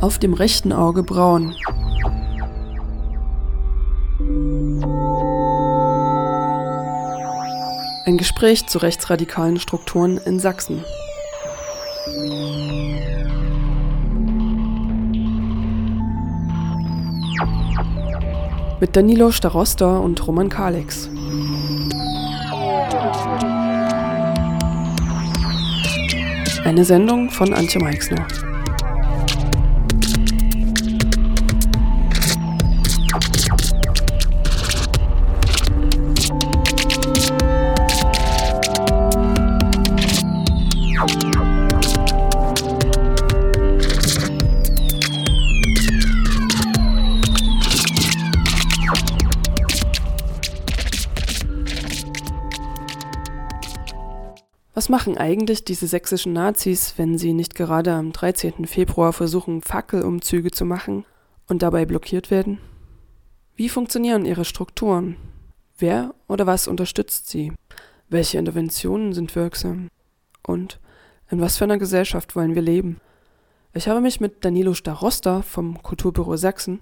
Auf dem rechten Auge braun. Ein Gespräch zu rechtsradikalen Strukturen in Sachsen. Mit Danilo Starosta und Roman Kalex. Eine Sendung von Antje Meixner. Was machen eigentlich diese sächsischen Nazis, wenn sie nicht gerade am 13. Februar versuchen, Fackelumzüge zu machen und dabei blockiert werden? Wie funktionieren ihre Strukturen? Wer oder was unterstützt sie? Welche Interventionen sind wirksam? Und in was für einer Gesellschaft wollen wir leben? Ich habe mich mit Danilo Starosta vom Kulturbüro Sachsen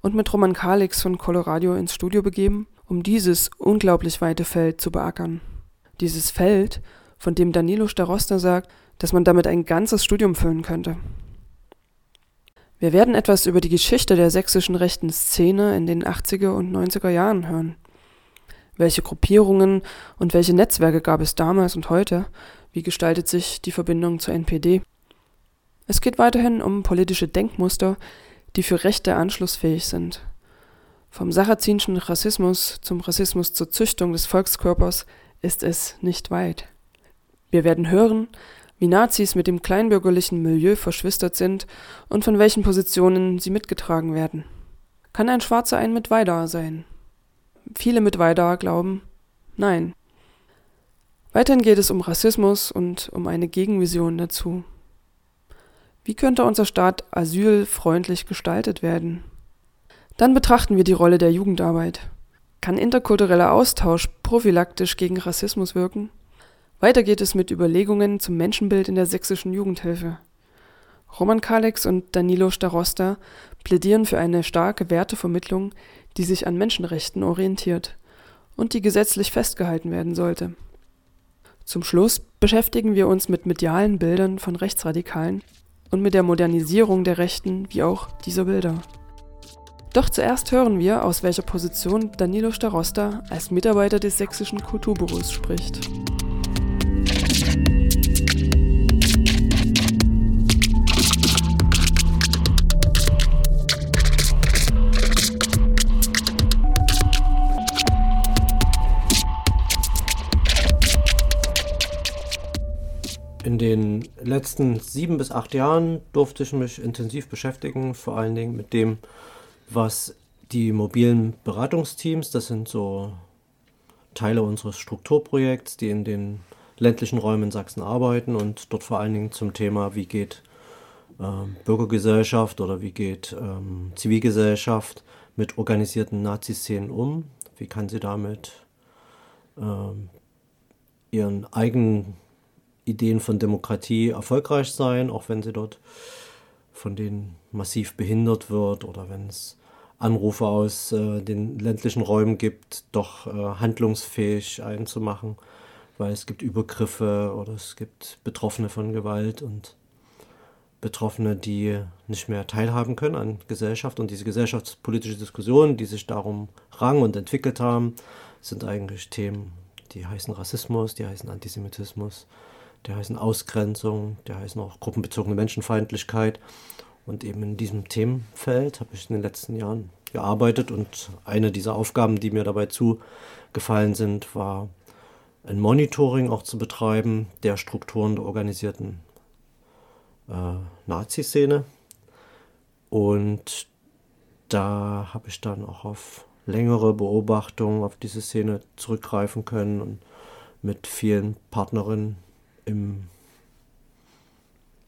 und mit Roman Kalix von Coloradio ins Studio begeben, um dieses unglaublich weite Feld zu beackern. Dieses Feld, von dem Danilo Starosta sagt, dass man damit ein ganzes Studium füllen könnte. Wir werden etwas über die Geschichte der sächsischen rechten Szene in den 80er und 90er Jahren hören. Welche Gruppierungen und welche Netzwerke gab es damals und heute? Wie gestaltet sich die Verbindung zur NPD? Es geht weiterhin um politische Denkmuster, die für Rechte anschlussfähig sind. Vom sarazinschen Rassismus zum Rassismus zur Züchtung des Volkskörpers ist es nicht weit. Wir werden hören, wie Nazis mit dem kleinbürgerlichen Milieu verschwistert sind und von welchen Positionen sie mitgetragen werden. Kann ein Schwarzer ein Mitweider sein? Viele Mitweider glauben, nein. Weiterhin geht es um Rassismus und um eine Gegenvision dazu. Wie könnte unser Staat asylfreundlich gestaltet werden? Dann betrachten wir die Rolle der Jugendarbeit. Kann interkultureller Austausch prophylaktisch gegen Rassismus wirken? Weiter geht es mit Überlegungen zum Menschenbild in der sächsischen Jugendhilfe. Roman Kalex und Danilo Starosta plädieren für eine starke Wertevermittlung, die sich an Menschenrechten orientiert und die gesetzlich festgehalten werden sollte. Zum Schluss beschäftigen wir uns mit medialen Bildern von Rechtsradikalen und mit der Modernisierung der Rechten wie auch dieser Bilder. Doch zuerst hören wir, aus welcher Position Danilo Starosta als Mitarbeiter des sächsischen Kulturbüros spricht. In den letzten sieben bis acht Jahren durfte ich mich intensiv beschäftigen, vor allen Dingen mit dem, was die mobilen Beratungsteams, das sind so Teile unseres Strukturprojekts, die in den ländlichen Räumen in Sachsen arbeiten und dort vor allen Dingen zum Thema, wie geht äh, Bürgergesellschaft oder wie geht ähm, Zivilgesellschaft mit organisierten Nazi-Szenen um, wie kann sie damit ähm, ihren eigenen Ideen von Demokratie erfolgreich sein, auch wenn sie dort von denen massiv behindert wird oder wenn es Anrufe aus äh, den ländlichen Räumen gibt, doch äh, handlungsfähig einzumachen, weil es gibt Übergriffe oder es gibt Betroffene von Gewalt und Betroffene, die nicht mehr teilhaben können an Gesellschaft. Und diese gesellschaftspolitische Diskussionen, die sich darum rang und entwickelt haben, sind eigentlich Themen, die heißen Rassismus, die heißen Antisemitismus, der heißen Ausgrenzung, der heißen auch gruppenbezogene Menschenfeindlichkeit. Und eben in diesem Themenfeld habe ich in den letzten Jahren gearbeitet und eine dieser Aufgaben, die mir dabei zugefallen sind, war ein Monitoring auch zu betreiben der Strukturen der organisierten äh, Nazi-Szene. Und da habe ich dann auch auf längere Beobachtungen auf diese Szene zurückgreifen können und mit vielen Partnerinnen im,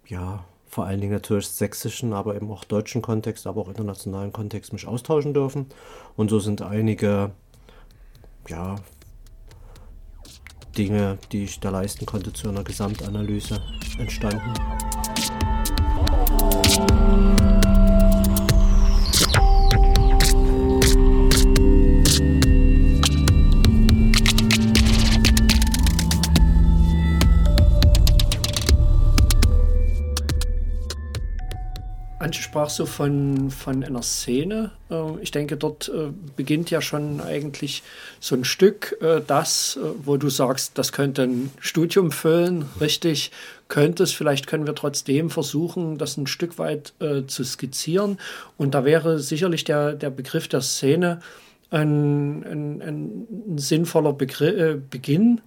ja, vor allen Dingen natürlich sächsischen, aber eben auch deutschen Kontext, aber auch internationalen Kontext mich austauschen dürfen. Und so sind einige, ja, Dinge, die ich da leisten konnte, zu einer Gesamtanalyse entstanden. Antje sprach so von, von einer Szene. Ähm, ich denke, dort äh, beginnt ja schon eigentlich so ein Stück äh, das, äh, wo du sagst, das könnte ein Studium füllen, richtig, könnte es. Vielleicht können wir trotzdem versuchen, das ein Stück weit zu skizzieren. Und da wäre sicherlich der, der Begriff der Szene ein, ein, ein sinnvoller Begr Beginn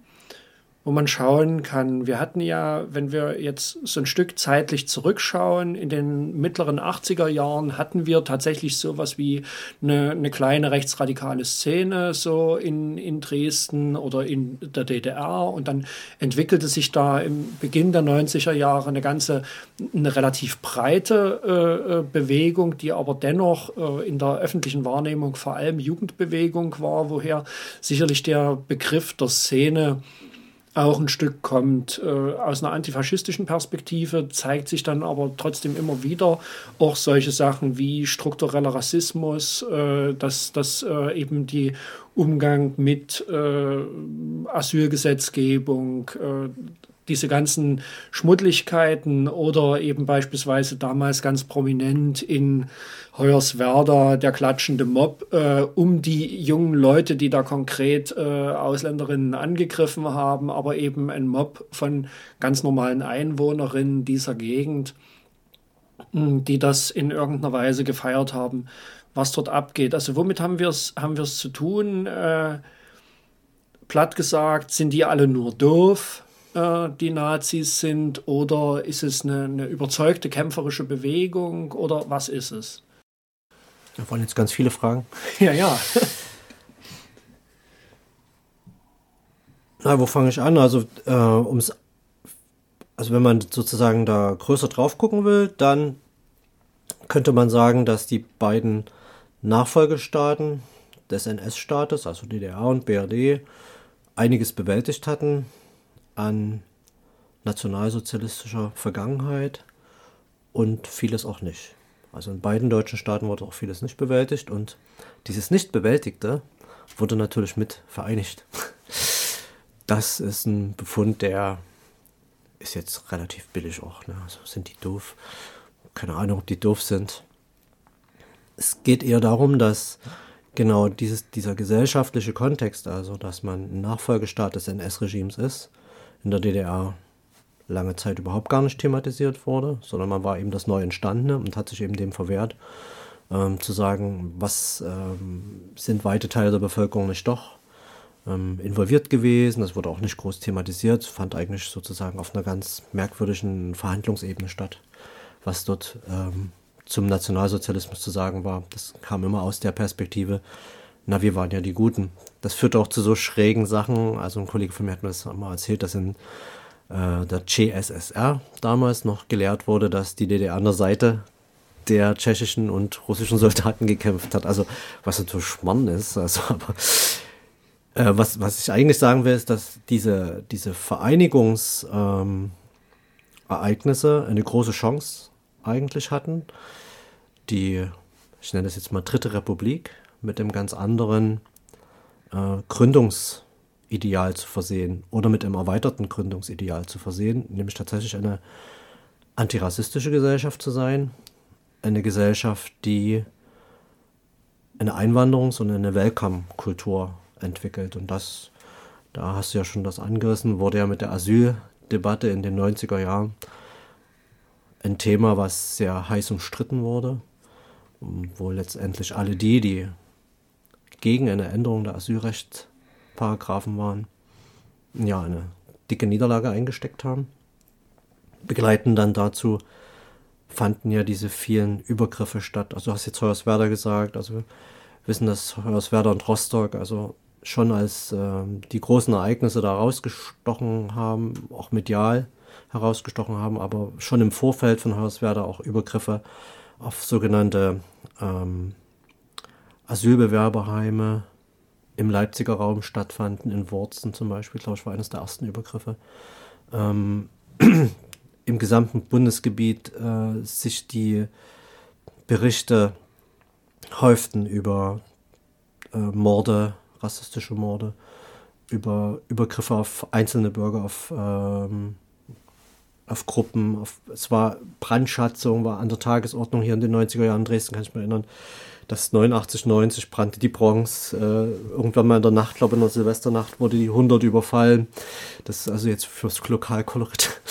wo man schauen kann. Wir hatten ja, wenn wir jetzt so ein Stück zeitlich zurückschauen, in den mittleren 80er Jahren hatten wir tatsächlich sowas wie eine, eine kleine rechtsradikale Szene so in, in Dresden oder in der DDR und dann entwickelte sich da im Beginn der 90er Jahre eine ganze, eine relativ breite äh, äh, Bewegung, die aber dennoch äh, in der öffentlichen Wahrnehmung vor allem Jugendbewegung war, woher sicherlich der Begriff der Szene auch ein Stück kommt äh, aus einer antifaschistischen Perspektive, zeigt sich dann aber trotzdem immer wieder auch solche Sachen wie struktureller Rassismus, äh, dass, dass äh, eben die Umgang mit äh, Asylgesetzgebung, äh, diese ganzen Schmuddligkeiten oder eben beispielsweise damals ganz prominent in Hoyerswerda der klatschende Mob äh, um die jungen Leute, die da konkret äh, Ausländerinnen angegriffen haben, aber eben ein Mob von ganz normalen Einwohnerinnen dieser Gegend, hm, die das in irgendeiner Weise gefeiert haben, was dort abgeht. Also womit haben wir es haben wir's zu tun? Äh, platt gesagt, sind die alle nur doof? Äh, die Nazis sind oder ist es eine, eine, überzeugte kämpferische Bewegung oder was ist es? Da waren jetzt ganz viele Fragen. Ja, ja. Na, wo fange ich an? Also, äh, ums, also wenn man sozusagen da größer drauf gucken will, dann könnte man sagen, dass die beiden Nachfolgestaaten des NS-Staates, also DDR und BRD, einiges bewältigt hatten an nationalsozialistischer Vergangenheit und vieles auch nicht. Also in beiden deutschen Staaten wurde auch vieles nicht bewältigt und dieses Nicht-Bewältigte wurde natürlich mit vereinigt. Das ist ein Befund, der ist jetzt relativ billig auch. Ne? Also sind die doof? Keine Ahnung, ob die doof sind. Es geht eher darum, dass genau dieses, dieser gesellschaftliche Kontext, also dass man ein Nachfolgestaat des NS-Regimes ist, in der DDR lange Zeit überhaupt gar nicht thematisiert wurde, sondern man war eben das neu entstandene und hat sich eben dem verwehrt, ähm, zu sagen, was ähm, sind weite Teile der Bevölkerung nicht doch ähm, involviert gewesen. Das wurde auch nicht groß thematisiert, fand eigentlich sozusagen auf einer ganz merkwürdigen Verhandlungsebene statt, was dort ähm, zum Nationalsozialismus zu sagen war. Das kam immer aus der Perspektive, na, wir waren ja die Guten. Das führt auch zu so schrägen Sachen. Also ein Kollege von mir hat mir das mal erzählt, dass in äh, der CSSR damals noch gelehrt wurde, dass die DDR an der Seite der tschechischen und russischen Soldaten gekämpft hat. Also was natürlich Schmarrn ist. Also, aber äh, was, was ich eigentlich sagen will, ist, dass diese, diese Vereinigungsereignisse ähm, eine große Chance eigentlich hatten. Die, ich nenne das jetzt mal Dritte Republik, mit dem ganz anderen äh, Gründungsideal zu versehen oder mit einem erweiterten Gründungsideal zu versehen, nämlich tatsächlich eine antirassistische Gesellschaft zu sein, eine Gesellschaft, die eine Einwanderungs- und eine Welcome-Kultur entwickelt. Und das, da hast du ja schon das angerissen, wurde ja mit der Asyldebatte in den 90er Jahren ein Thema, was sehr heiß umstritten wurde, wo letztendlich alle die, die gegen eine Änderung der Asylrechtsparagraphen waren, ja, eine dicke Niederlage eingesteckt haben. Begleitend dann dazu fanden ja diese vielen Übergriffe statt. Also du hast jetzt Hoyerswerda gesagt, also wir wissen, dass Hoyerswerda und Rostock also schon als äh, die großen Ereignisse da rausgestochen haben, auch medial herausgestochen haben, aber schon im Vorfeld von Hoyerswerda auch Übergriffe auf sogenannte ähm, Asylbewerberheime im Leipziger Raum stattfanden, in Wurzen zum Beispiel, glaube ich, war eines der ersten Übergriffe. Ähm, Im gesamten Bundesgebiet äh, sich die Berichte häuften über äh, Morde, rassistische Morde, über Übergriffe auf einzelne Bürger, auf ähm, auf Gruppen. Auf, es war Brandschatzung, war an der Tagesordnung hier in den 90er Jahren in Dresden, kann ich mich erinnern. Das 89, 90 brannte die Bronx. Äh, irgendwann mal in der Nacht, glaube ich, in der Silvesternacht wurde die 100 überfallen. Das ist also jetzt fürs Lokalkolorit.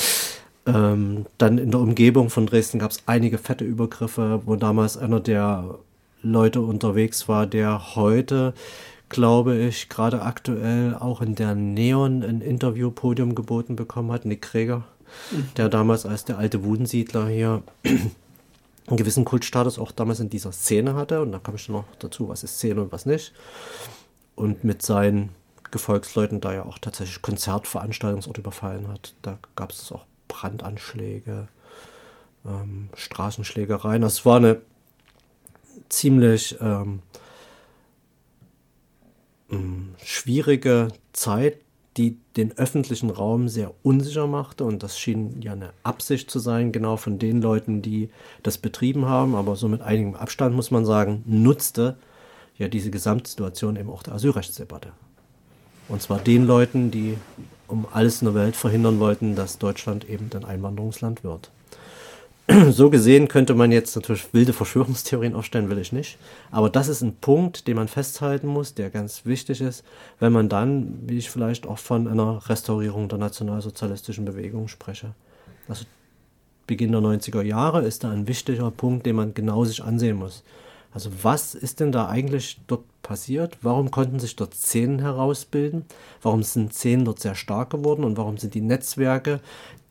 Ähm, dann in der Umgebung von Dresden gab es einige fette Übergriffe, wo damals einer der Leute unterwegs war, der heute, glaube ich, gerade aktuell auch in der Neon ein Interviewpodium geboten bekommen hat, Nick Kräger, mhm. Der damals als der alte Wudensiedler hier einen gewissen Kultstatus auch damals in dieser Szene hatte. Und da komme ich dann noch dazu, was ist Szene und was nicht. Und mit seinen Gefolgsleuten da ja auch tatsächlich Konzertveranstaltungsorte überfallen hat. Da gab es auch Brandanschläge, ähm, Straßenschlägereien. Das war eine ziemlich ähm, mm, schwierige Zeit, die den öffentlichen Raum sehr unsicher machte. Und das schien ja eine Absicht zu sein, genau von den Leuten, die das betrieben haben. Aber so mit einigem Abstand muss man sagen, nutzte ja diese Gesamtsituation eben auch der Asylrechtsdebatte. Und zwar den Leuten, die um alles in der Welt verhindern wollten, dass Deutschland eben ein Einwanderungsland wird. so gesehen könnte man jetzt natürlich wilde Verschwörungstheorien aufstellen, will ich nicht. Aber das ist ein Punkt, den man festhalten muss, der ganz wichtig ist, wenn man dann, wie ich vielleicht auch von einer Restaurierung der nationalsozialistischen Bewegung spreche. Also Beginn der 90er Jahre ist da ein wichtiger Punkt, den man genau sich ansehen muss. Also was ist denn da eigentlich dort passiert? Warum konnten sich dort Szenen herausbilden? Warum sind Szenen dort sehr stark geworden und warum sind die Netzwerke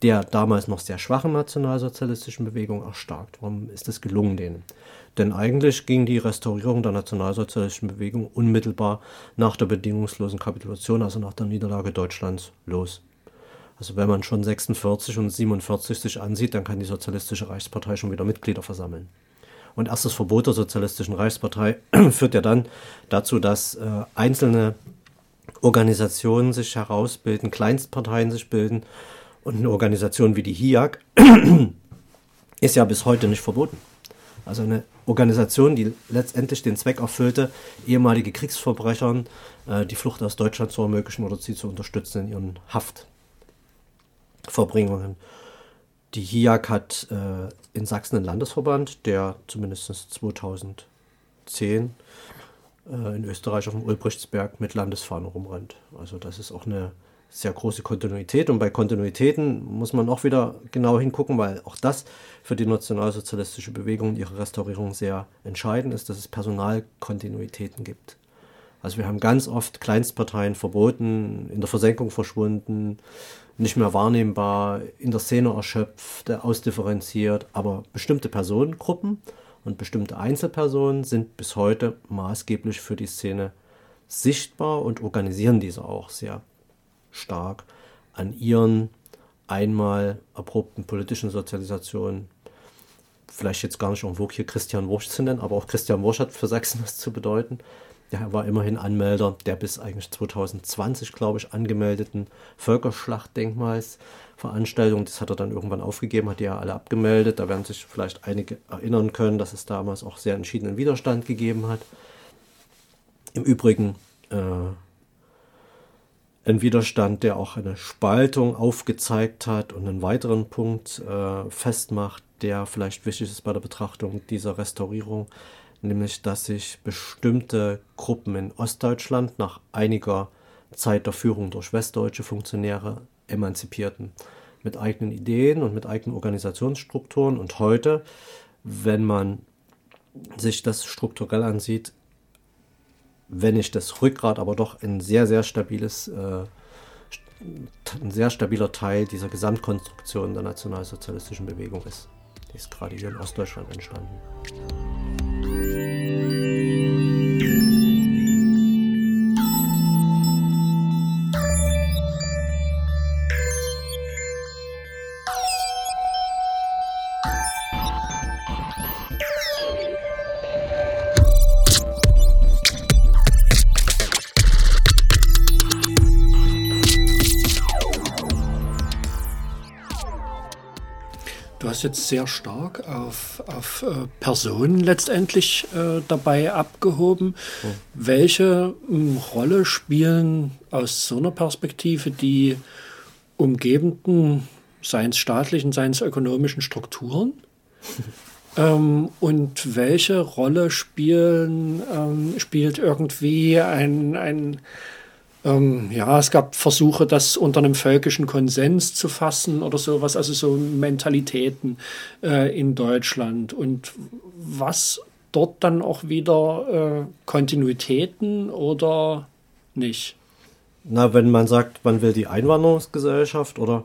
der damals noch sehr schwachen nationalsozialistischen Bewegung erstarkt? Warum ist es gelungen denen? Denn eigentlich ging die Restaurierung der nationalsozialistischen Bewegung unmittelbar nach der bedingungslosen Kapitulation, also nach der Niederlage Deutschlands, los. Also wenn man schon 46 und 47 sich ansieht, dann kann die Sozialistische Reichspartei schon wieder Mitglieder versammeln. Und erst das Verbot der Sozialistischen Reichspartei führt ja dann dazu, dass äh, einzelne Organisationen sich herausbilden, Kleinstparteien sich bilden. Und eine Organisation wie die HIAG ist ja bis heute nicht verboten. Also eine Organisation, die letztendlich den Zweck erfüllte, ehemalige Kriegsverbrechern äh, die Flucht aus Deutschland zu ermöglichen oder sie zu unterstützen in ihren Haftverbringungen. Die HIAG hat äh, in Sachsen einen Landesverband, der zumindest 2010 äh, in Österreich auf dem Ulbrichtsberg mit Landesfahnen rumrennt. Also das ist auch eine sehr große Kontinuität. Und bei Kontinuitäten muss man auch wieder genau hingucken, weil auch das für die nationalsozialistische Bewegung und ihre Restaurierung sehr entscheidend ist, dass es Personalkontinuitäten gibt. Also wir haben ganz oft Kleinstparteien verboten, in der Versenkung verschwunden, nicht mehr wahrnehmbar, in der Szene erschöpft, ausdifferenziert, aber bestimmte Personengruppen und bestimmte Einzelpersonen sind bis heute maßgeblich für die Szene sichtbar und organisieren diese auch sehr stark an ihren einmal erprobten politischen Sozialisationen. Vielleicht jetzt gar nicht irgendwo hier Christian Wursch zu nennen, aber auch Christian Wursch hat für Sachsen was zu bedeuten der war immerhin Anmelder der bis eigentlich 2020, glaube ich, angemeldeten Völkerschlachtdenkmalsveranstaltung. Das hat er dann irgendwann aufgegeben, hat die ja alle abgemeldet. Da werden sich vielleicht einige erinnern können, dass es damals auch sehr entschiedenen Widerstand gegeben hat. Im Übrigen äh, ein Widerstand, der auch eine Spaltung aufgezeigt hat und einen weiteren Punkt äh, festmacht, der vielleicht wichtig ist bei der Betrachtung dieser Restaurierung nämlich dass sich bestimmte Gruppen in Ostdeutschland nach einiger Zeit der Führung durch westdeutsche Funktionäre emanzipierten mit eigenen Ideen und mit eigenen Organisationsstrukturen. Und heute, wenn man sich das strukturell ansieht, wenn nicht das Rückgrat, aber doch ein sehr, sehr stabiles, äh, ein sehr stabiler Teil dieser Gesamtkonstruktion der nationalsozialistischen Bewegung ist. Die ist gerade hier in Ostdeutschland entstanden. Sehr stark auf, auf äh, Personen letztendlich äh, dabei abgehoben. Oh. Welche äh, Rolle spielen aus so einer Perspektive die umgebenden seien es staatlichen, seien es ökonomischen Strukturen? ähm, und welche Rolle spielen, ähm, spielt irgendwie ein, ein ähm, ja, es gab Versuche, das unter einem völkischen Konsens zu fassen oder sowas, also so Mentalitäten äh, in Deutschland. Und was dort dann auch wieder äh, Kontinuitäten oder nicht? Na, wenn man sagt, man will die Einwanderungsgesellschaft oder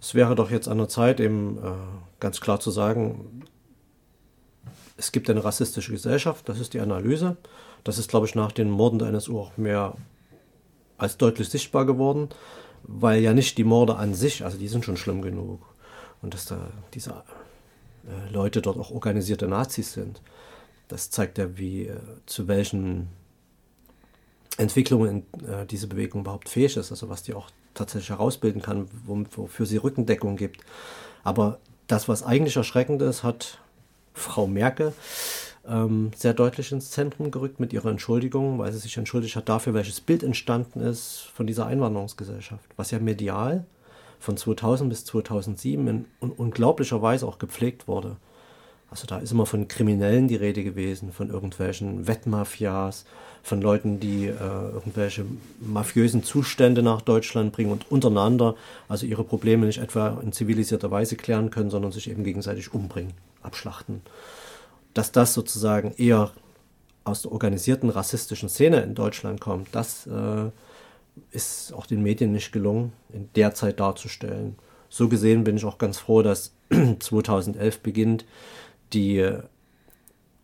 es wäre doch jetzt an der Zeit, eben äh, ganz klar zu sagen, es gibt eine rassistische Gesellschaft, das ist die Analyse. Das ist, glaube ich, nach den Morden der NSU auch mehr als deutlich sichtbar geworden, weil ja nicht die Morde an sich, also die sind schon schlimm genug. Und dass da diese äh, Leute dort auch organisierte Nazis sind, das zeigt ja, wie äh, zu welchen Entwicklungen äh, diese Bewegung überhaupt fähig ist, also was die auch tatsächlich herausbilden kann, wofür sie Rückendeckung gibt. Aber das, was eigentlich erschreckend ist, hat Frau Merkel ähm, sehr deutlich ins Zentrum gerückt mit ihrer Entschuldigung, weil sie sich entschuldigt hat dafür, welches Bild entstanden ist von dieser Einwanderungsgesellschaft, was ja medial von 2000 bis 2007 in, in unglaublicher Weise auch gepflegt wurde. Also da ist immer von Kriminellen die Rede gewesen, von irgendwelchen Wettmafias, von Leuten, die äh, irgendwelche mafiösen Zustände nach Deutschland bringen und untereinander also ihre Probleme nicht etwa in zivilisierter Weise klären können, sondern sich eben gegenseitig umbringen, abschlachten dass das sozusagen eher aus der organisierten rassistischen Szene in Deutschland kommt, das äh, ist auch den Medien nicht gelungen, in der Zeit darzustellen. So gesehen bin ich auch ganz froh, dass 2011 beginnt, die äh,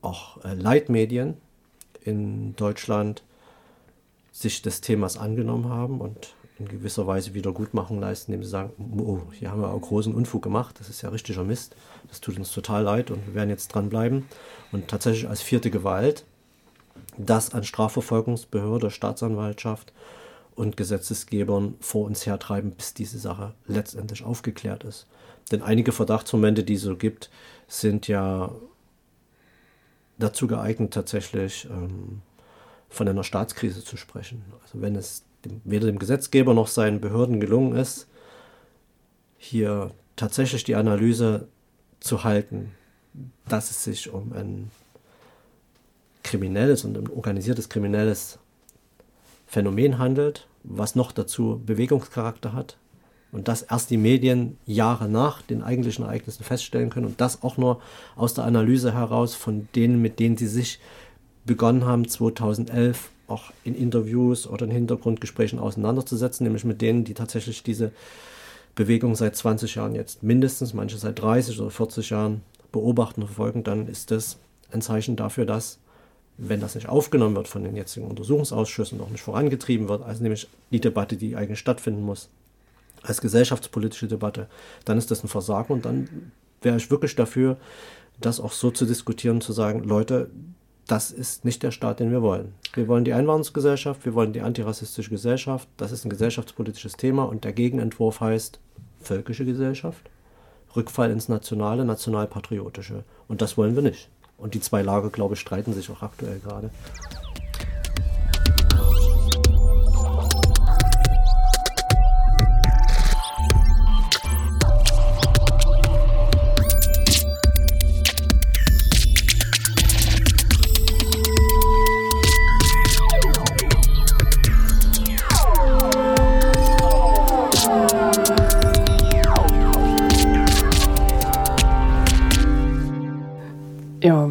auch äh, Leitmedien in Deutschland sich des Themas angenommen haben und in gewisser Weise Wiedergutmachung leisten, indem sie sagen, oh, hier haben wir auch großen Unfug gemacht, das ist ja richtiger Mist, das tut uns total leid und wir werden jetzt dranbleiben. Und tatsächlich als vierte Gewalt das an Strafverfolgungsbehörde, Staatsanwaltschaft und Gesetzesgebern vor uns hertreiben, bis diese Sache letztendlich aufgeklärt ist. Denn einige Verdachtsmomente, die es so gibt, sind ja dazu geeignet, tatsächlich ähm, von einer Staatskrise zu sprechen. Also wenn es weder dem Gesetzgeber noch seinen Behörden gelungen ist, hier tatsächlich die Analyse zu halten, dass es sich um ein kriminelles und ein organisiertes kriminelles Phänomen handelt, was noch dazu Bewegungscharakter hat und das erst die Medien Jahre nach den eigentlichen Ereignissen feststellen können und das auch nur aus der Analyse heraus von denen, mit denen sie sich begonnen haben 2011 auch in Interviews oder in Hintergrundgesprächen auseinanderzusetzen, nämlich mit denen, die tatsächlich diese Bewegung seit 20 Jahren jetzt mindestens, manche seit 30 oder 40 Jahren beobachten und verfolgen, dann ist das ein Zeichen dafür, dass, wenn das nicht aufgenommen wird von den jetzigen Untersuchungsausschüssen, auch nicht vorangetrieben wird, also nämlich die Debatte, die eigentlich stattfinden muss, als gesellschaftspolitische Debatte, dann ist das ein Versagen und dann wäre ich wirklich dafür, das auch so zu diskutieren, zu sagen, Leute, das ist nicht der Staat, den wir wollen. Wir wollen die Einwanderungsgesellschaft, wir wollen die antirassistische Gesellschaft. Das ist ein gesellschaftspolitisches Thema und der Gegenentwurf heißt völkische Gesellschaft, Rückfall ins Nationale, nationalpatriotische. Und das wollen wir nicht. Und die zwei Lager, glaube ich, streiten sich auch aktuell gerade.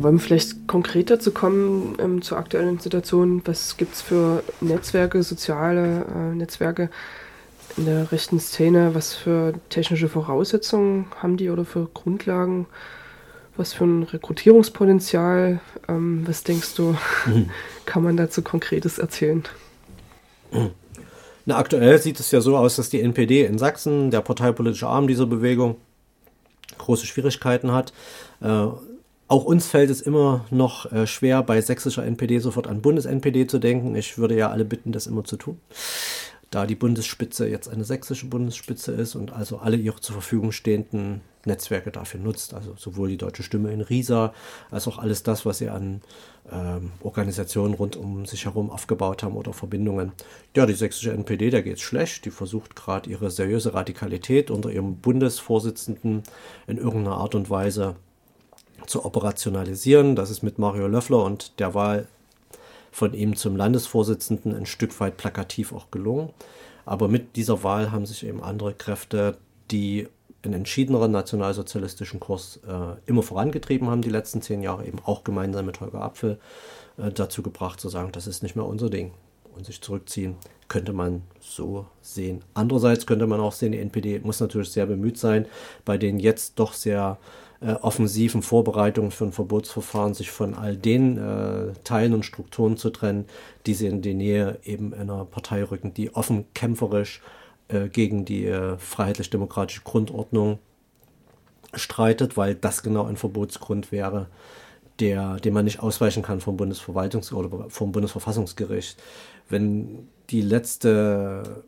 Wollen wir vielleicht konkreter zu kommen ähm, zur aktuellen Situation? Was gibt es für Netzwerke, soziale äh, Netzwerke in der rechten Szene? Was für technische Voraussetzungen haben die oder für Grundlagen? Was für ein Rekrutierungspotenzial? Ähm, was denkst du, mhm. kann man dazu Konkretes erzählen? Na, aktuell sieht es ja so aus, dass die NPD in Sachsen, der parteipolitische Arm dieser Bewegung, große Schwierigkeiten hat. Äh, auch uns fällt es immer noch äh, schwer, bei sächsischer NPD sofort an Bundes-NPD zu denken. Ich würde ja alle bitten, das immer zu tun. da die Bundesspitze jetzt eine sächsische Bundesspitze ist und also alle ihre zur Verfügung stehenden Netzwerke dafür nutzt. Also sowohl die Deutsche Stimme in Riesa als auch alles das, was sie an ähm, Organisationen rund um sich herum aufgebaut haben oder Verbindungen. Ja, die sächsische NPD, da geht es schlecht. Die versucht gerade ihre seriöse Radikalität unter ihrem Bundesvorsitzenden in irgendeiner Art und Weise zu operationalisieren. Das ist mit Mario Löffler und der Wahl von ihm zum Landesvorsitzenden ein Stück weit plakativ auch gelungen. Aber mit dieser Wahl haben sich eben andere Kräfte, die einen entschiedeneren nationalsozialistischen Kurs äh, immer vorangetrieben haben, die letzten zehn Jahre, eben auch gemeinsam mit Holger Apfel, äh, dazu gebracht zu sagen, das ist nicht mehr unser Ding und sich zurückziehen, könnte man so sehen. Andererseits könnte man auch sehen, die NPD muss natürlich sehr bemüht sein, bei den jetzt doch sehr äh, offensiven Vorbereitungen für ein Verbotsverfahren sich von all den äh, Teilen und Strukturen zu trennen, die sie in die Nähe eben einer Partei rücken, die offen kämpferisch äh, gegen die äh, freiheitlich-demokratische Grundordnung streitet, weil das genau ein Verbotsgrund wäre, der, dem man nicht ausweichen kann vom Bundesverwaltungs- oder vom Bundesverfassungsgericht. Wenn die letzte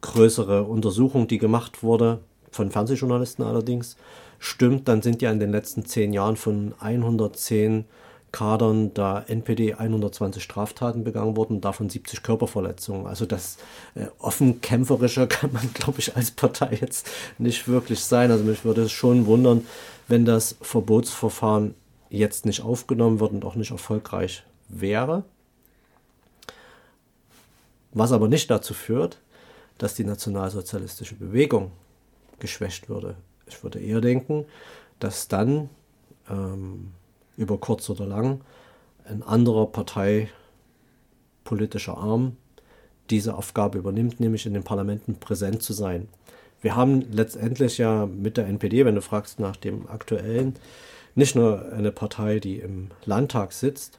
größere Untersuchung, die gemacht wurde, von Fernsehjournalisten allerdings, stimmt, dann sind ja in den letzten zehn Jahren von 110 Kadern da NPD 120 Straftaten begangen worden, davon 70 Körperverletzungen. Also das äh, offen kämpferischer kann man, glaube ich, als Partei jetzt nicht wirklich sein. Also mich würde es schon wundern, wenn das Verbotsverfahren jetzt nicht aufgenommen wird und auch nicht erfolgreich wäre. Was aber nicht dazu führt, dass die nationalsozialistische Bewegung geschwächt würde. Ich würde eher denken, dass dann ähm, über kurz oder lang ein anderer parteipolitischer Arm diese Aufgabe übernimmt, nämlich in den Parlamenten präsent zu sein. Wir haben letztendlich ja mit der NPD, wenn du fragst nach dem aktuellen, nicht nur eine Partei, die im Landtag sitzt,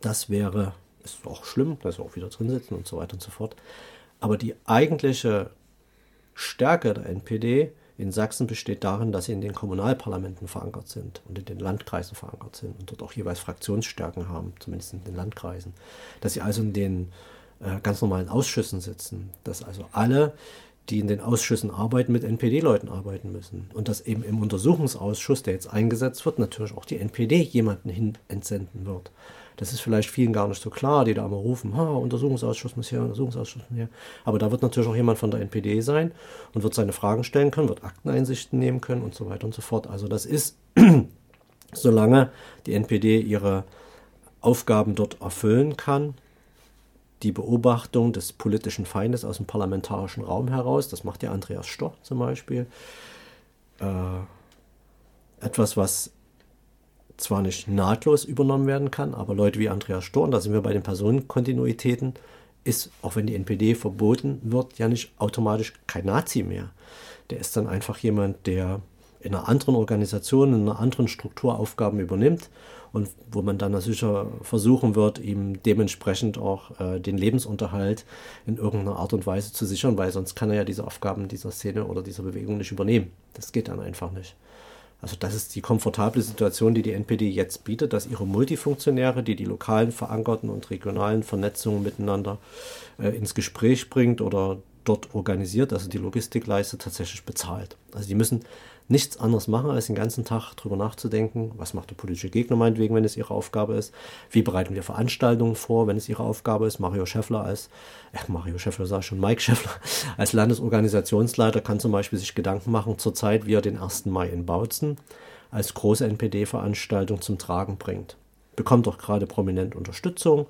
das wäre, ist auch schlimm, dass wir auch wieder drin sitzen und so weiter und so fort, aber die eigentliche Stärke der NPD in Sachsen besteht darin, dass sie in den Kommunalparlamenten verankert sind und in den Landkreisen verankert sind und dort auch jeweils Fraktionsstärken haben, zumindest in den Landkreisen. Dass sie also in den äh, ganz normalen Ausschüssen sitzen, dass also alle, die in den Ausschüssen arbeiten, mit NPD-Leuten arbeiten müssen. Und dass eben im Untersuchungsausschuss, der jetzt eingesetzt wird, natürlich auch die NPD jemanden hin entsenden wird. Das ist vielleicht vielen gar nicht so klar, die da immer rufen, ha, Untersuchungsausschuss muss hier, Untersuchungsausschuss muss hier. Aber da wird natürlich auch jemand von der NPD sein und wird seine Fragen stellen können, wird Akteneinsichten nehmen können und so weiter und so fort. Also das ist, solange die NPD ihre Aufgaben dort erfüllen kann, die Beobachtung des politischen Feindes aus dem parlamentarischen Raum heraus, das macht ja Andreas Stoch zum Beispiel, äh, etwas, was zwar nicht nahtlos übernommen werden kann, aber Leute wie Andreas Storn, da sind wir bei den Personenkontinuitäten, ist, auch wenn die NPD verboten wird, ja nicht automatisch kein Nazi mehr. Der ist dann einfach jemand, der in einer anderen Organisation, in einer anderen Struktur Aufgaben übernimmt und wo man dann sicher versuchen wird, ihm dementsprechend auch äh, den Lebensunterhalt in irgendeiner Art und Weise zu sichern, weil sonst kann er ja diese Aufgaben dieser Szene oder dieser Bewegung nicht übernehmen. Das geht dann einfach nicht. Also das ist die komfortable Situation, die die NPD jetzt bietet, dass ihre Multifunktionäre, die die lokalen verankerten und regionalen Vernetzungen miteinander äh, ins Gespräch bringt oder dort organisiert, also die Logistik leistet, tatsächlich bezahlt. Also die müssen nichts anderes machen, als den ganzen Tag darüber nachzudenken, was macht der politische Gegner meinetwegen, wenn es ihre Aufgabe ist, wie bereiten wir Veranstaltungen vor, wenn es ihre Aufgabe ist. Mario Schäffler als, äh, Mario Schäffler sah schon, Mike Schäffler als Landesorganisationsleiter kann zum Beispiel sich Gedanken machen zur Zeit, wie er den 1. Mai in Bautzen als große NPD-Veranstaltung zum Tragen bringt. Bekommt auch gerade prominent Unterstützung.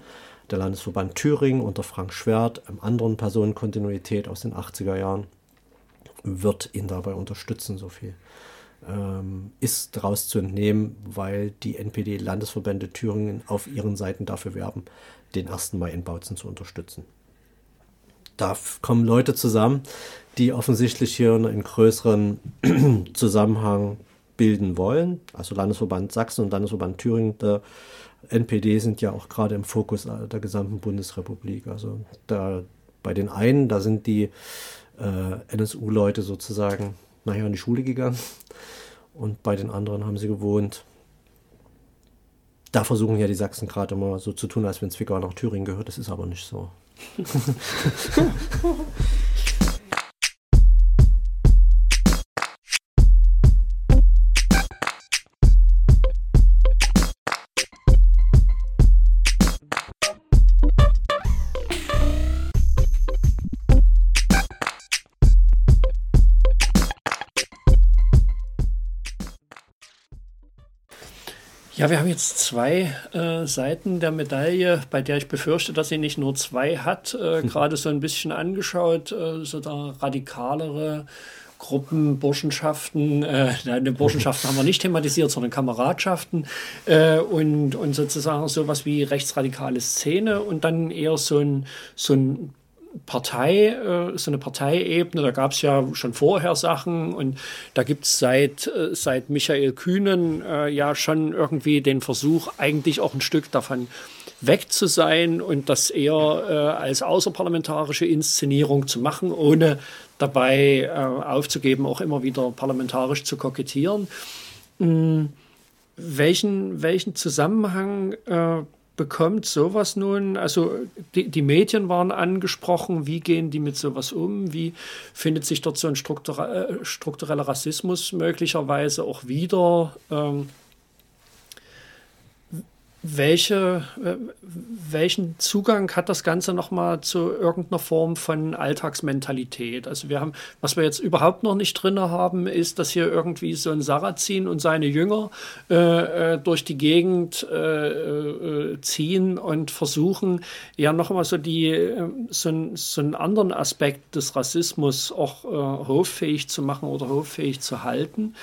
Der Landesverband Thüringen unter Frank Schwert, einem anderen Personenkontinuität aus den 80er Jahren, wird ihn dabei unterstützen, so viel ähm, ist daraus zu entnehmen, weil die NPD-Landesverbände Thüringen auf ihren Seiten dafür werben, den 1. Mai in Bautzen zu unterstützen. Da kommen Leute zusammen, die offensichtlich hier einen größeren Zusammenhang bilden wollen. Also Landesverband Sachsen und Landesverband Thüringen, der NPD sind ja auch gerade im Fokus der gesamten Bundesrepublik. Also da bei den einen, da sind die äh, NSU-Leute sozusagen nachher in die Schule gegangen und bei den anderen haben sie gewohnt. Da versuchen ja die Sachsen gerade immer so zu tun, als wenn Zwickau nach Thüringen gehört. Das ist aber nicht so. Ja, wir haben jetzt zwei äh, Seiten der Medaille, bei der ich befürchte, dass sie nicht nur zwei hat. Äh, Gerade so ein bisschen angeschaut, äh, so der radikalere Gruppen, Burschenschaften, äh, eine Burschenschaften haben wir nicht thematisiert, sondern Kameradschaften äh, und, und sozusagen sowas wie rechtsradikale Szene und dann eher so ein, so ein Partei, äh, so eine Parteiebene, da gab es ja schon vorher Sachen und da gibt es seit, äh, seit Michael Kühnen äh, ja schon irgendwie den Versuch, eigentlich auch ein Stück davon weg zu sein und das eher äh, als außerparlamentarische Inszenierung zu machen, ohne dabei aufzugeben, auch immer wieder parlamentarisch zu kokettieren. Hm, welchen, welchen Zusammenhang bekommt sowas nun, also die, die, Medien waren angesprochen, wie gehen die mit sowas um, wie findet sich dort so ein äh, struktureller Rassismus möglicherweise auch wieder? Ähm, welche, äh, welchen Zugang hat das Ganze nochmal zu irgendeiner Form von Alltagsmentalität? Also wir haben, was wir jetzt überhaupt noch nicht drin haben, ist, dass hier irgendwie so ein Sarrazin und seine Jünger äh, äh durch die Gegend äh, äh, ziehen und versuchen, ja nochmal so die, so, so einen anderen Aspekt des Rassismus auch äh, hoffähig zu machen oder hoffähig zu halten.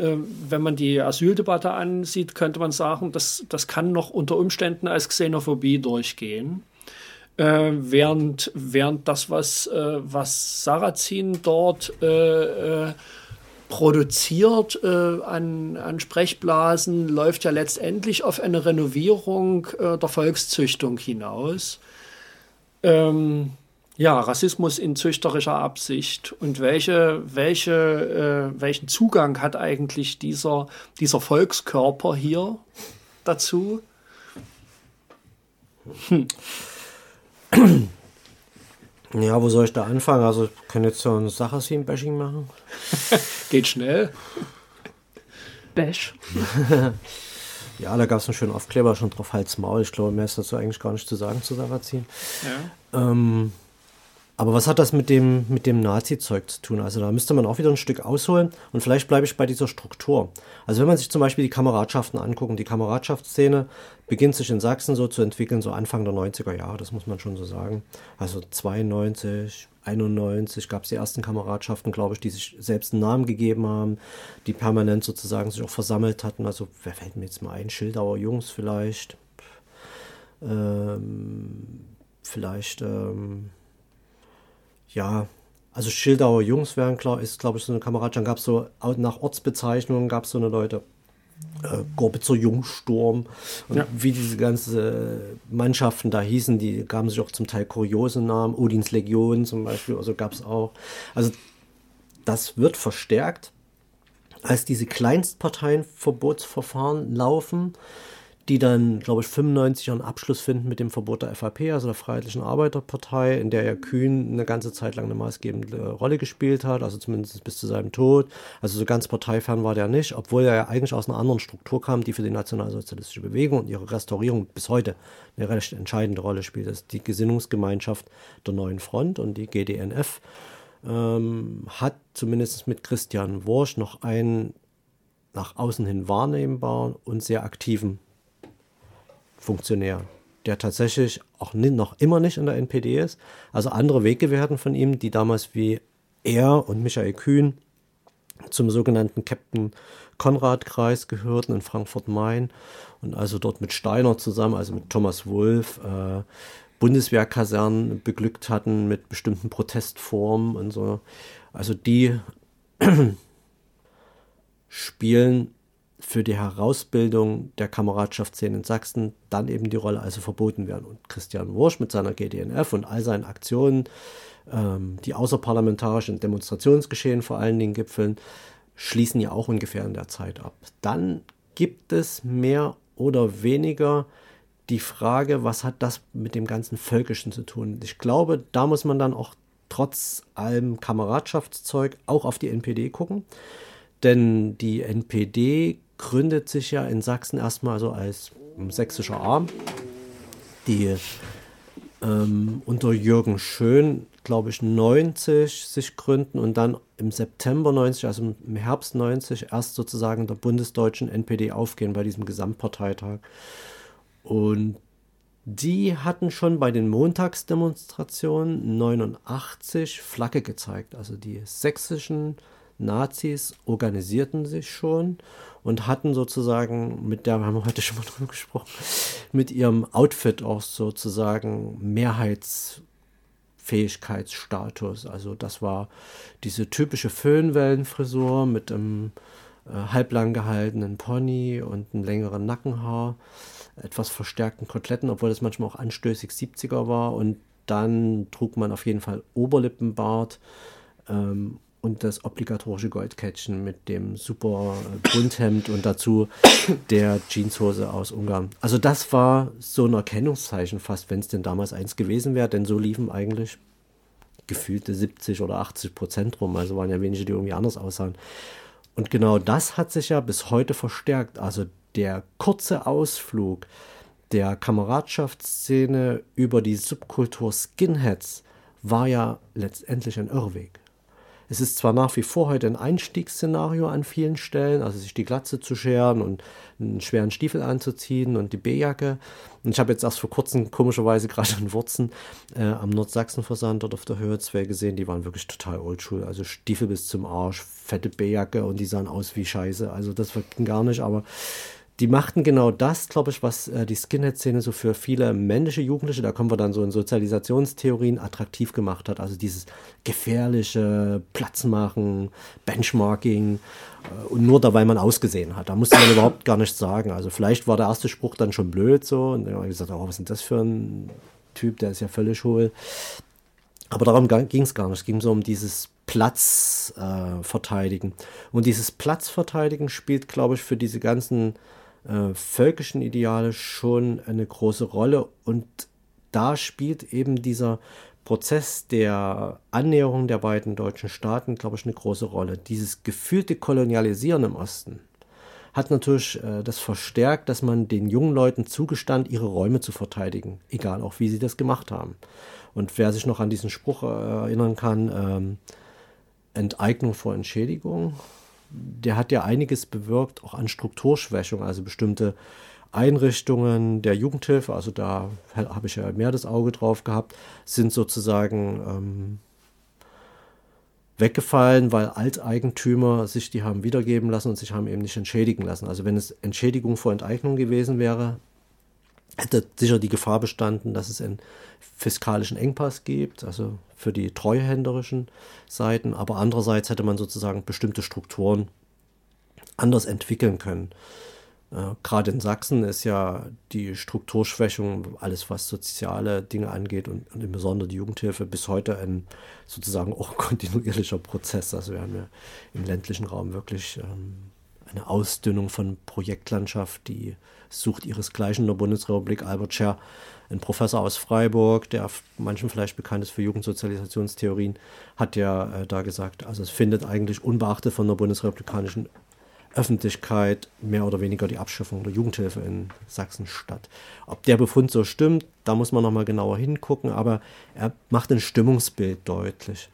Ähm, wenn man die Asyldebatte ansieht, könnte man sagen, das, das kann noch unter Umständen als Xenophobie durchgehen. Äh, während, während das, was, äh, was Sarrazin dort äh, äh produziert äh, an, an Sprechblasen, läuft ja letztendlich auf eine Renovierung äh, der Volkszüchtung hinaus. Ähm, ja, Rassismus in züchterischer Absicht und welche, welche, welchen Zugang hat eigentlich dieser, dieser Volkskörper hier dazu? Hm. Ja, wo soll ich da anfangen? Also, ich kann jetzt so ein Sachasin-Bashing machen. Geht schnell. Bash. ja, da gab es einen schönen Aufkleber schon drauf, Hals Maul. Ich glaube, mehr ist dazu eigentlich gar nicht zu sagen zu Sarrazin. Ja. Ähm, aber was hat das mit dem, mit dem Nazi-Zeug zu tun? Also da müsste man auch wieder ein Stück ausholen und vielleicht bleibe ich bei dieser Struktur. Also wenn man sich zum Beispiel die Kameradschaften anguckt, die Kameradschaftsszene beginnt sich in Sachsen so zu entwickeln, so Anfang der 90er Jahre, das muss man schon so sagen. Also 92, 91 gab es die ersten Kameradschaften, glaube ich, die sich selbst einen Namen gegeben haben, die permanent sozusagen sich auch versammelt hatten. Also wer fällt mir jetzt mal ein? Schildauer Jungs vielleicht. Ähm, vielleicht... Ähm, ja, also Schildauer Jungs wären klar, ist glaube ich so eine Kameradschaft. Dann gab es so, nach Ortsbezeichnungen gab es so eine Leute. Äh, Gorbitzer Jungsturm und ja. wie diese ganzen Mannschaften da hießen, die gaben sich auch zum Teil kuriose Namen, Odins Legion zum Beispiel, also gab es auch. Also das wird verstärkt, als diese Kleinstparteienverbotsverfahren laufen die dann, glaube ich, 95 einen Abschluss finden mit dem Verbot der FAP, also der Freiheitlichen Arbeiterpartei, in der ja Kühn eine ganze Zeit lang eine maßgebende Rolle gespielt hat, also zumindest bis zu seinem Tod. Also so ganz parteifern war der nicht, obwohl er ja eigentlich aus einer anderen Struktur kam, die für die nationalsozialistische Bewegung und ihre Restaurierung bis heute eine recht entscheidende Rolle spielt. Das ist die Gesinnungsgemeinschaft der Neuen Front und die GDNF ähm, hat zumindest mit Christian Worsch noch einen nach außen hin wahrnehmbaren und sehr aktiven Funktionär, der tatsächlich auch noch immer nicht in der NPD ist. Also andere Weggefährten von ihm, die damals wie er und Michael Kühn zum sogenannten Captain Konrad-Kreis gehörten in Frankfurt-Main und also dort mit Steiner zusammen, also mit Thomas Wolf, äh, Bundeswehrkasernen beglückt hatten mit bestimmten Protestformen und so. Also die spielen für die Herausbildung der Kameradschaftsszene in Sachsen dann eben die Rolle also verboten werden. Und Christian Wursch mit seiner GDNF und all seinen Aktionen, ähm, die außerparlamentarischen Demonstrationsgeschehen vor allen Dingen gipfeln, schließen ja auch ungefähr in der Zeit ab. Dann gibt es mehr oder weniger die Frage, was hat das mit dem ganzen Völkischen zu tun? Ich glaube, da muss man dann auch trotz allem Kameradschaftszeug auch auf die NPD gucken. Denn die NPD gründet sich ja in Sachsen erstmal so als sächsischer Arm, die ähm, unter Jürgen Schön, glaube ich, 90 sich gründen und dann im September 90, also im Herbst 90, erst sozusagen der bundesdeutschen NPD aufgehen bei diesem Gesamtparteitag. Und die hatten schon bei den Montagsdemonstrationen 89 Flagge gezeigt. Also die sächsischen Nazis organisierten sich schon und hatten sozusagen, mit der haben wir heute schon mal drüber gesprochen, mit ihrem Outfit auch sozusagen Mehrheitsfähigkeitsstatus. Also das war diese typische Föhnwellenfrisur mit einem äh, halblang gehaltenen Pony und einem längeren Nackenhaar etwas verstärkten Koteletten, obwohl das manchmal auch anstößig 70er war. Und dann trug man auf jeden Fall Oberlippenbart ähm, und das obligatorische Goldkettchen mit dem super Bunthemd und dazu der Jeanshose aus Ungarn. Also das war so ein Erkennungszeichen fast, wenn es denn damals eins gewesen wäre, denn so liefen eigentlich gefühlte 70 oder 80 Prozent rum. Also waren ja wenige, die irgendwie anders aussahen. Und genau das hat sich ja bis heute verstärkt. Also der kurze Ausflug der Kameradschaftsszene über die Subkultur Skinheads war ja letztendlich ein Irrweg. Es ist zwar nach wie vor heute ein Einstiegsszenario an vielen Stellen, also sich die Glatze zu scheren und einen schweren Stiefel anzuziehen und die B-Jacke. Und ich habe jetzt erst vor kurzem komischerweise gerade in Wurzen äh, am Nordsachsen-Versand dort auf der Höhe 2 gesehen, die waren wirklich total oldschool. Also Stiefel bis zum Arsch, fette B-Jacke und die sahen aus wie Scheiße. Also das ging gar nicht, aber die machten genau das, glaube ich, was äh, die Skinhead-Szene so für viele männliche Jugendliche, da kommen wir dann so in Sozialisationstheorien, attraktiv gemacht hat. Also dieses gefährliche Platzmachen, Benchmarking äh, und nur da, weil man ausgesehen hat. Da musste man überhaupt gar nichts sagen. Also vielleicht war der erste Spruch dann schon blöd so und dann habe ich gesagt, oh, was ist denn das für ein Typ, der ist ja völlig hohl. Aber darum ging es gar nicht. Es ging so um dieses Platz äh, verteidigen. Und dieses Platzverteidigen spielt, glaube ich, für diese ganzen äh, völkischen Ideale schon eine große Rolle. Und da spielt eben dieser Prozess der Annäherung der beiden deutschen Staaten, glaube ich, eine große Rolle. Dieses gefühlte Kolonialisieren im Osten hat natürlich äh, das verstärkt, dass man den jungen Leuten zugestand, ihre Räume zu verteidigen, egal auch wie sie das gemacht haben. Und wer sich noch an diesen Spruch äh, erinnern kann, ähm, Enteignung vor Entschädigung, der hat ja einiges bewirkt, auch an Strukturschwächung, also bestimmte Einrichtungen der Jugendhilfe, also da habe ich ja mehr das Auge drauf gehabt, sind sozusagen ähm, weggefallen, weil Alteigentümer sich die haben wiedergeben lassen und sich haben eben nicht entschädigen lassen. Also wenn es Entschädigung vor Enteignung gewesen wäre, hätte sicher die Gefahr bestanden, dass es einen fiskalischen Engpass gibt, also für die treuhänderischen Seiten, aber andererseits hätte man sozusagen bestimmte Strukturen anders entwickeln können. Äh, Gerade in Sachsen ist ja die Strukturschwächung, alles was soziale Dinge angeht und, und im Besonderen die Jugendhilfe, bis heute ein sozusagen auch kontinuierlicher Prozess. Also wir haben ja im ländlichen Raum wirklich ähm, eine Ausdünnung von Projektlandschaft, die sucht ihresgleichen in der Bundesrepublik. Albert Scher, ein Professor aus Freiburg, der manchen vielleicht bekannt ist für Jugendsozialisationstheorien, hat ja äh, da gesagt, also es findet eigentlich unbeachtet von der bundesrepublikanischen Öffentlichkeit mehr oder weniger die Abschaffung der Jugendhilfe in Sachsen statt. Ob der Befund so stimmt, da muss man nochmal genauer hingucken, aber er macht ein Stimmungsbild deutlich.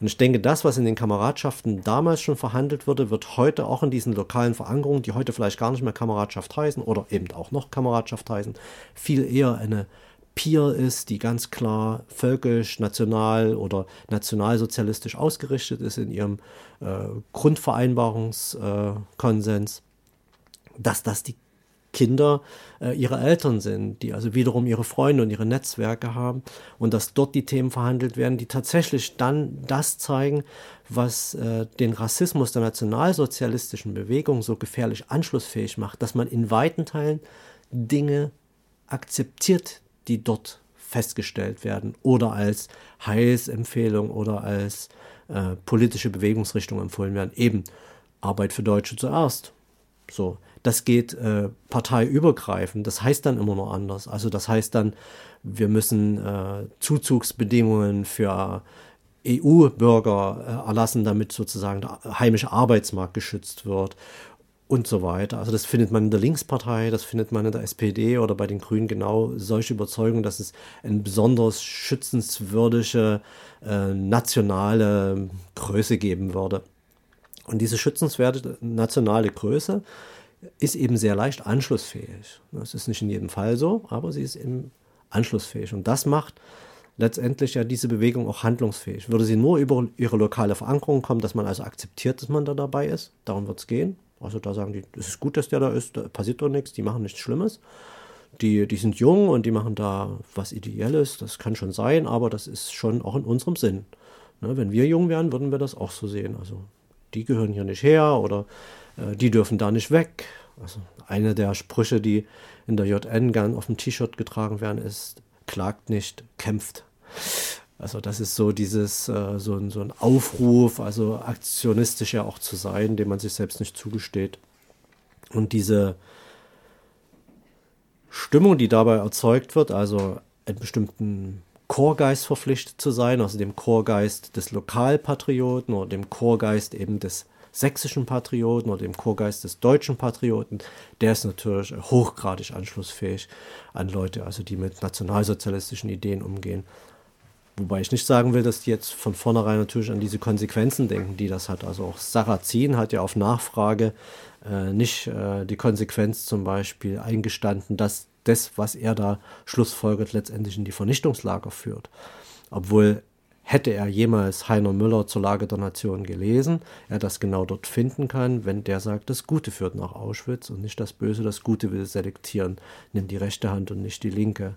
Und ich denke, das, was in den Kameradschaften damals schon verhandelt wurde, wird heute auch in diesen lokalen Verankerungen, die heute vielleicht gar nicht mehr Kameradschaft heißen oder eben auch noch Kameradschaft heißen, viel eher eine Peer ist, die ganz klar völkisch, national oder nationalsozialistisch ausgerichtet ist in ihrem äh, Grundvereinbarungskonsens, äh, dass das die Kinder äh, ihre Eltern sind, die also wiederum ihre Freunde und ihre Netzwerke haben und dass dort die Themen verhandelt werden, die tatsächlich dann das zeigen, was äh, den Rassismus der nationalsozialistischen Bewegung so gefährlich anschlussfähig macht, dass man in weiten Teilen Dinge akzeptiert, die dort festgestellt werden oder als Heilsempfehlung oder als äh, politische Bewegungsrichtung empfohlen werden. Eben Arbeit für Deutsche zuerst So, das geht äh, parteiübergreifend. Das heißt dann immer noch anders. Also das heißt dann, wir müssen äh, Zuzugsbedingungen für EU-Bürger äh, erlassen, damit sozusagen der heimische Arbeitsmarkt geschützt wird und so weiter. Also das findet man in der Linkspartei, das findet man in der SPD oder bei den Grünen genau solche Überzeugungen, dass es eine besonders schützenswürdige äh, nationale Größe geben würde. Und diese schützenswerte nationale Größe ist eben sehr leicht anschlussfähig. Das ist nicht in jedem Fall so, aber sie ist eben anschlussfähig. Und das macht letztendlich ja diese Bewegung auch handlungsfähig. Würde sie nur über ihre lokale Verankerung kommen, dass man also akzeptiert, dass man da dabei ist, darum wird es gehen. Also da sagen die, es ist gut, dass der da ist, da passiert doch nichts, die machen nichts Schlimmes. Die, die sind jung und die machen da was Ideelles, das kann schon sein, aber das ist schon auch in unserem Sinn. Ne, wenn wir jung wären, würden wir das auch so sehen. Also die gehören hier nicht her oder äh, die dürfen da nicht weg. Also eine der Sprüche, die in der JN gern auf dem T-Shirt getragen werden, ist, klagt nicht, kämpft. Also das ist so dieses, äh, so, ein, so ein Aufruf, also aktionistisch ja auch zu sein, dem man sich selbst nicht zugesteht. Und diese Stimmung, die dabei erzeugt wird, also einen bestimmten Chorgeist verpflichtet zu sein, also dem Chorgeist des Lokalpatrioten oder dem Chorgeist eben des sächsischen Patrioten oder dem Chorgeist des deutschen Patrioten, der ist natürlich hochgradig anschlussfähig an Leute, also die mit nationalsozialistischen Ideen umgehen. Wobei ich nicht sagen will, dass die jetzt von vornherein natürlich an diese Konsequenzen denken, die das hat. Also auch Sarrazin hat ja auf Nachfrage äh, nicht äh, die Konsequenz zum Beispiel eingestanden, dass das, was er da schlussfolgert, letztendlich in die Vernichtungslager führt. Obwohl hätte er jemals Heiner Müller zur Lage der Nation gelesen, er das genau dort finden kann, wenn der sagt, das Gute führt nach Auschwitz und nicht das Böse, das Gute will selektieren, nimm die rechte Hand und nicht die linke.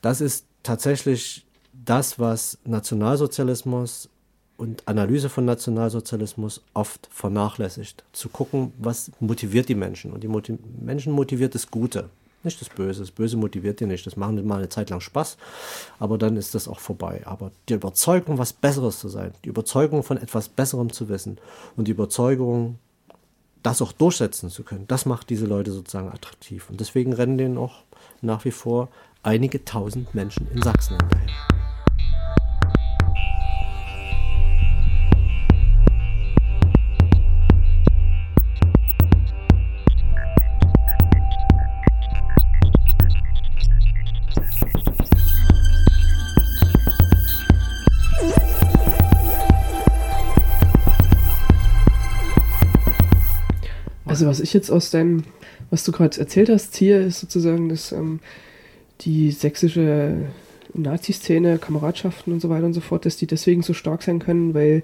Das ist tatsächlich das, was Nationalsozialismus und Analyse von Nationalsozialismus oft vernachlässigt. Zu gucken, was motiviert die Menschen. Und die Motiv Menschen motiviert das Gute, nicht das Böse. Das Böse motiviert die nicht. Das machen mal eine Zeit lang Spaß, aber dann ist das auch vorbei. Aber die Überzeugung, was Besseres zu sein, die Überzeugung von etwas Besserem zu wissen und die Überzeugung, das auch durchsetzen zu können, das macht diese Leute sozusagen attraktiv. Und deswegen rennen denen auch nach wie vor einige tausend Menschen in Sachsen hinterher. Also was ich jetzt aus deinem, was du gerade erzählt hast, ziehe, ist sozusagen, dass ähm, die sächsische Nazi-Szene, Kameradschaften und so weiter und so fort, dass die deswegen so stark sein können, weil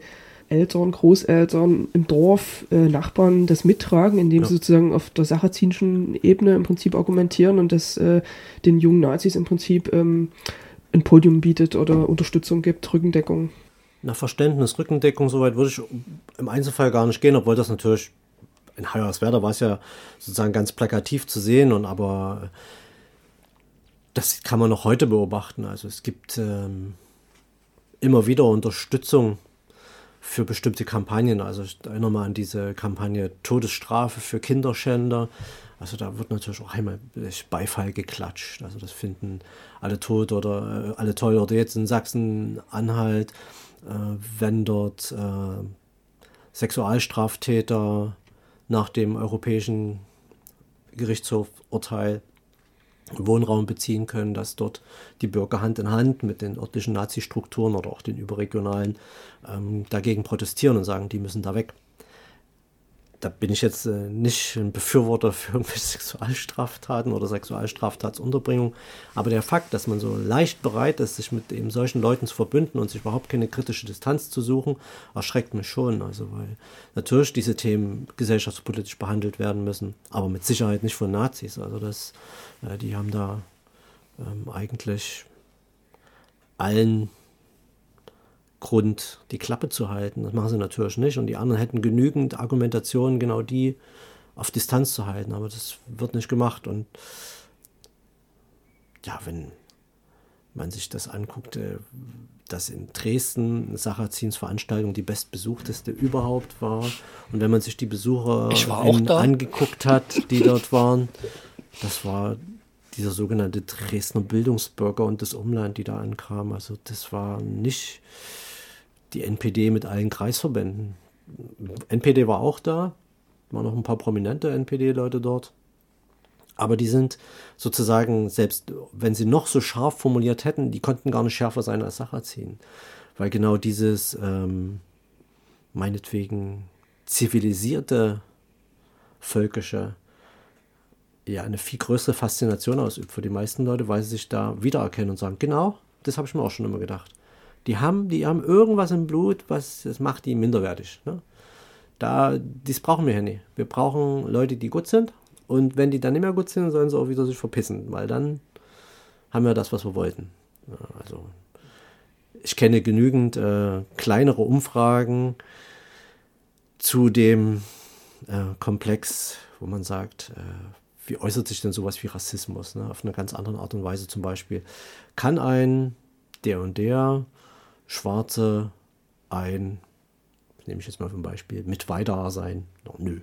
Eltern, Großeltern im Dorf, äh, Nachbarn das mittragen, indem ja. sie sozusagen auf der sachazinschen Ebene im Prinzip argumentieren und das äh, den jungen Nazis im Prinzip ähm, ein Podium bietet oder Unterstützung gibt, Rückendeckung. Nach Verständnis, Rückendeckung, soweit würde ich im Einzelfall gar nicht gehen, obwohl das natürlich in Hoyerswerda war es ja sozusagen ganz plakativ zu sehen und aber das kann man noch heute beobachten. Also es gibt ähm, immer wieder Unterstützung für bestimmte Kampagnen. Also ich erinnere mal an diese Kampagne Todesstrafe für Kinderschänder. Also da wird natürlich auch einmal Beifall geklatscht. Also das finden alle tot oder äh, alle toll. Oder jetzt in Sachsen-Anhalt, äh, wenn dort äh, Sexualstraftäter nach dem Europäischen Gerichtshofurteil Wohnraum beziehen können, dass dort die Bürger Hand in Hand mit den örtlichen Nazi-Strukturen oder auch den überregionalen ähm, dagegen protestieren und sagen, die müssen da weg da bin ich jetzt äh, nicht ein Befürworter für irgendwelche Sexualstraftaten oder Sexualstraftatsunterbringung, aber der Fakt, dass man so leicht bereit ist, sich mit eben solchen Leuten zu verbünden und sich überhaupt keine kritische Distanz zu suchen, erschreckt mich schon. Also weil natürlich diese Themen gesellschaftspolitisch behandelt werden müssen, aber mit Sicherheit nicht von Nazis. Also das, äh, die haben da ähm, eigentlich allen Grund, die Klappe zu halten. Das machen sie natürlich nicht. Und die anderen hätten genügend Argumentationen, genau die auf Distanz zu halten. Aber das wird nicht gemacht. Und ja, wenn, man sich das anguckte, dass in Dresden Sarrazins Veranstaltung die bestbesuchteste überhaupt war. Und wenn man sich die Besucher angeguckt hat, die dort waren, das war dieser sogenannte Dresdner Bildungsbürger und das Umland, die da ankamen. Also das war nicht die NPD mit allen Kreisverbänden. NPD war auch da, waren noch ein paar prominente NPD-Leute dort. Aber die sind sozusagen, selbst wenn sie noch so scharf formuliert hätten, die konnten gar nicht schärfer sein als Sarrazin. Weil genau dieses, ähm, meinetwegen, zivilisierte, völkische, ja, eine viel größere Faszination ausübt für die meisten Leute, weil sie sich da wiedererkennen und sagen, genau, das habe ich mir auch schon immer gedacht. Die haben, die haben irgendwas im Blut, was das macht die minderwertig. Ne? Da, das brauchen wir ja nicht. Wir brauchen Leute, die gut sind. Und wenn die dann nicht mehr gut sind, sollen sie auch wieder sich verpissen, weil dann haben wir das, was wir wollten. Ja, also ich kenne genügend äh, kleinere Umfragen zu dem äh, Komplex, wo man sagt, äh, wie äußert sich denn sowas wie Rassismus? Ne? Auf eine ganz andere Art und Weise zum Beispiel. Kann ein der und der Schwarze ein, nehme ich jetzt mal für Beispiel, mit weiter sein? No, nö.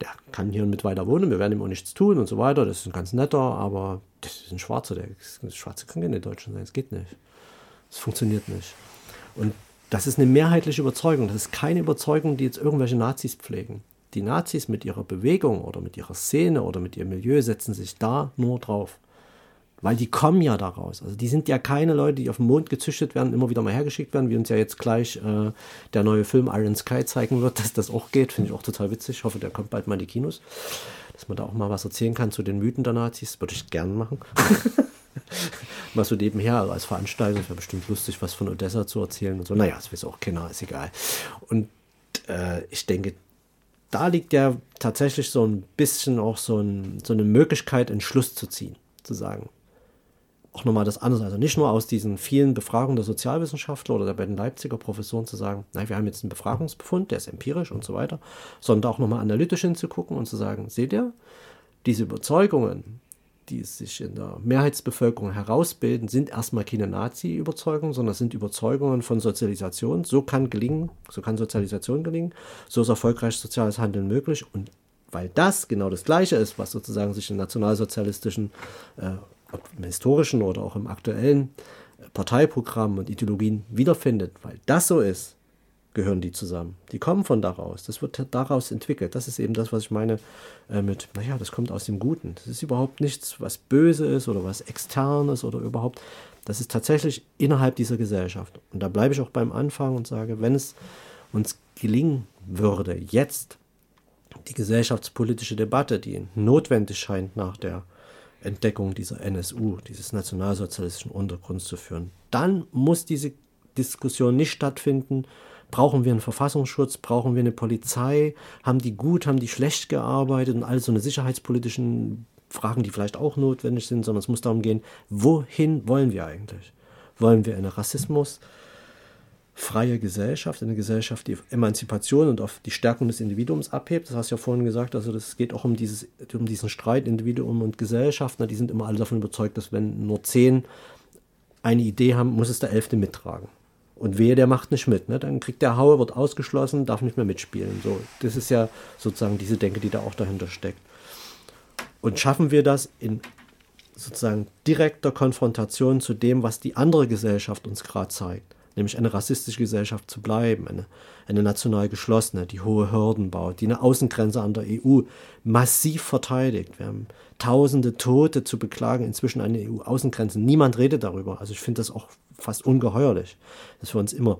Der kann hier mit weiter wohnen, wir werden ihm auch nichts tun und so weiter. Das ist ein ganz netter, aber das ist ein Schwarzer. Der Schwarze kann keine Deutschen sein, es geht nicht. Es funktioniert nicht. Und das ist eine mehrheitliche Überzeugung. Das ist keine Überzeugung, die jetzt irgendwelche Nazis pflegen. Die Nazis mit ihrer Bewegung oder mit ihrer Szene oder mit ihrem Milieu setzen sich da nur drauf. Weil die kommen ja daraus. Also die sind ja keine Leute, die auf dem Mond gezüchtet werden, immer wieder mal hergeschickt werden, wie uns ja jetzt gleich äh, der neue Film Iron Sky zeigen wird, dass das auch geht. Finde ich auch total witzig. Ich hoffe, der kommt bald mal in die Kinos. Dass man da auch mal was erzählen kann zu den Mythen der Nazis. Würde ich gern machen. mal so nebenher als Veranstaltung. Wäre bestimmt lustig, was von Odessa zu erzählen und so. Naja, das weiß auch keiner, ist egal. Und äh, ich denke, da liegt ja tatsächlich so ein bisschen auch so, ein, so eine Möglichkeit, einen Schluss zu ziehen. Zu sagen, auch nochmal das andere, also nicht nur aus diesen vielen Befragungen der Sozialwissenschaftler oder der beiden Leipziger Professoren zu sagen, nein, wir haben jetzt einen Befragungsbefund, der ist empirisch und so weiter, sondern auch nochmal analytisch hinzugucken und zu sagen, seht ihr, diese Überzeugungen, die sich in der Mehrheitsbevölkerung herausbilden, sind erstmal keine Nazi-Überzeugungen, sondern sind Überzeugungen von Sozialisation. So kann gelingen, so kann Sozialisation gelingen, so ist erfolgreich soziales Handeln möglich. Und weil das genau das Gleiche ist, was sozusagen sich in nationalsozialistischen, äh, im historischen oder auch im aktuellen Parteiprogramm und Ideologien wiederfindet, weil das so ist, gehören die zusammen. Die kommen von daraus. Das wird daraus entwickelt. Das ist eben das, was ich meine äh, mit, naja, das kommt aus dem Guten. Das ist überhaupt nichts, was böse ist oder was externes oder überhaupt. Das ist tatsächlich innerhalb dieser Gesellschaft. Und da bleibe ich auch beim Anfang und sage, wenn es uns gelingen würde, jetzt die gesellschaftspolitische Debatte, die notwendig scheint nach der Entdeckung dieser NSU, dieses nationalsozialistischen Untergrunds zu führen, dann muss diese Diskussion nicht stattfinden, Brauchen wir einen Verfassungsschutz? Brauchen wir eine Polizei? Haben die gut, haben die schlecht gearbeitet? Und all so eine sicherheitspolitischen Fragen, die vielleicht auch notwendig sind, sondern es muss darum gehen, wohin wollen wir eigentlich? Wollen wir eine Rassismus? Freie Gesellschaft, eine Gesellschaft, die auf Emanzipation und auf die Stärkung des Individuums abhebt. Das hast du ja vorhin gesagt, also das geht auch um, dieses, um diesen Streit Individuum und Gesellschaft. Die sind immer alle davon überzeugt, dass wenn nur zehn eine Idee haben, muss es der Elfte mittragen. Und wehe, der macht nicht mit. Ne? Dann kriegt der Haue, wird ausgeschlossen, darf nicht mehr mitspielen. So, das ist ja sozusagen diese Denke, die da auch dahinter steckt. Und schaffen wir das in sozusagen direkter Konfrontation zu dem, was die andere Gesellschaft uns gerade zeigt, nämlich eine rassistische Gesellschaft zu bleiben, eine, eine national geschlossene, die hohe Hürden baut, die eine Außengrenze an der EU massiv verteidigt. Wir haben tausende Tote zu beklagen, inzwischen an den EU-Außengrenzen. Niemand redet darüber. Also ich finde das auch fast ungeheuerlich, dass wir uns immer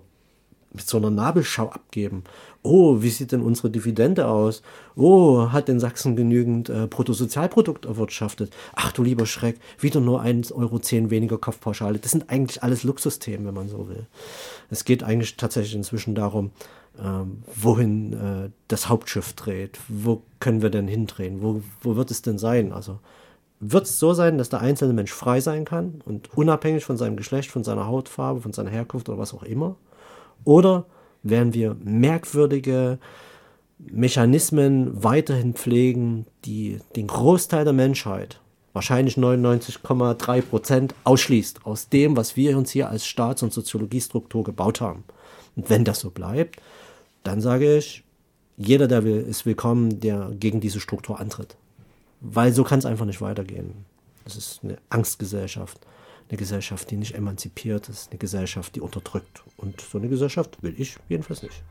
mit so einer Nabelschau abgeben. Oh, wie sieht denn unsere Dividende aus? Oh, hat denn Sachsen genügend äh, Bruttosozialprodukt erwirtschaftet? Ach du lieber Schreck, wieder nur 1,10 Euro weniger Kopfpauschale. Das sind eigentlich alles Luxusthemen, wenn man so will. Es geht eigentlich tatsächlich inzwischen darum, ähm, wohin äh, das Hauptschiff dreht. Wo können wir denn hindrehen? Wo, wo wird es denn sein? Also wird es so sein, dass der einzelne Mensch frei sein kann und unabhängig von seinem Geschlecht, von seiner Hautfarbe, von seiner Herkunft oder was auch immer? Oder werden wir merkwürdige Mechanismen weiterhin pflegen, die den Großteil der Menschheit wahrscheinlich 99,3 Prozent ausschließt aus dem, was wir uns hier als Staats- und Soziologiestruktur gebaut haben. Und wenn das so bleibt, dann sage ich, jeder, der will, ist willkommen, der gegen diese Struktur antritt. Weil so kann es einfach nicht weitergehen. Das ist eine Angstgesellschaft, eine Gesellschaft, die nicht emanzipiert ist, eine Gesellschaft, die unterdrückt. Und so eine Gesellschaft will ich jedenfalls nicht.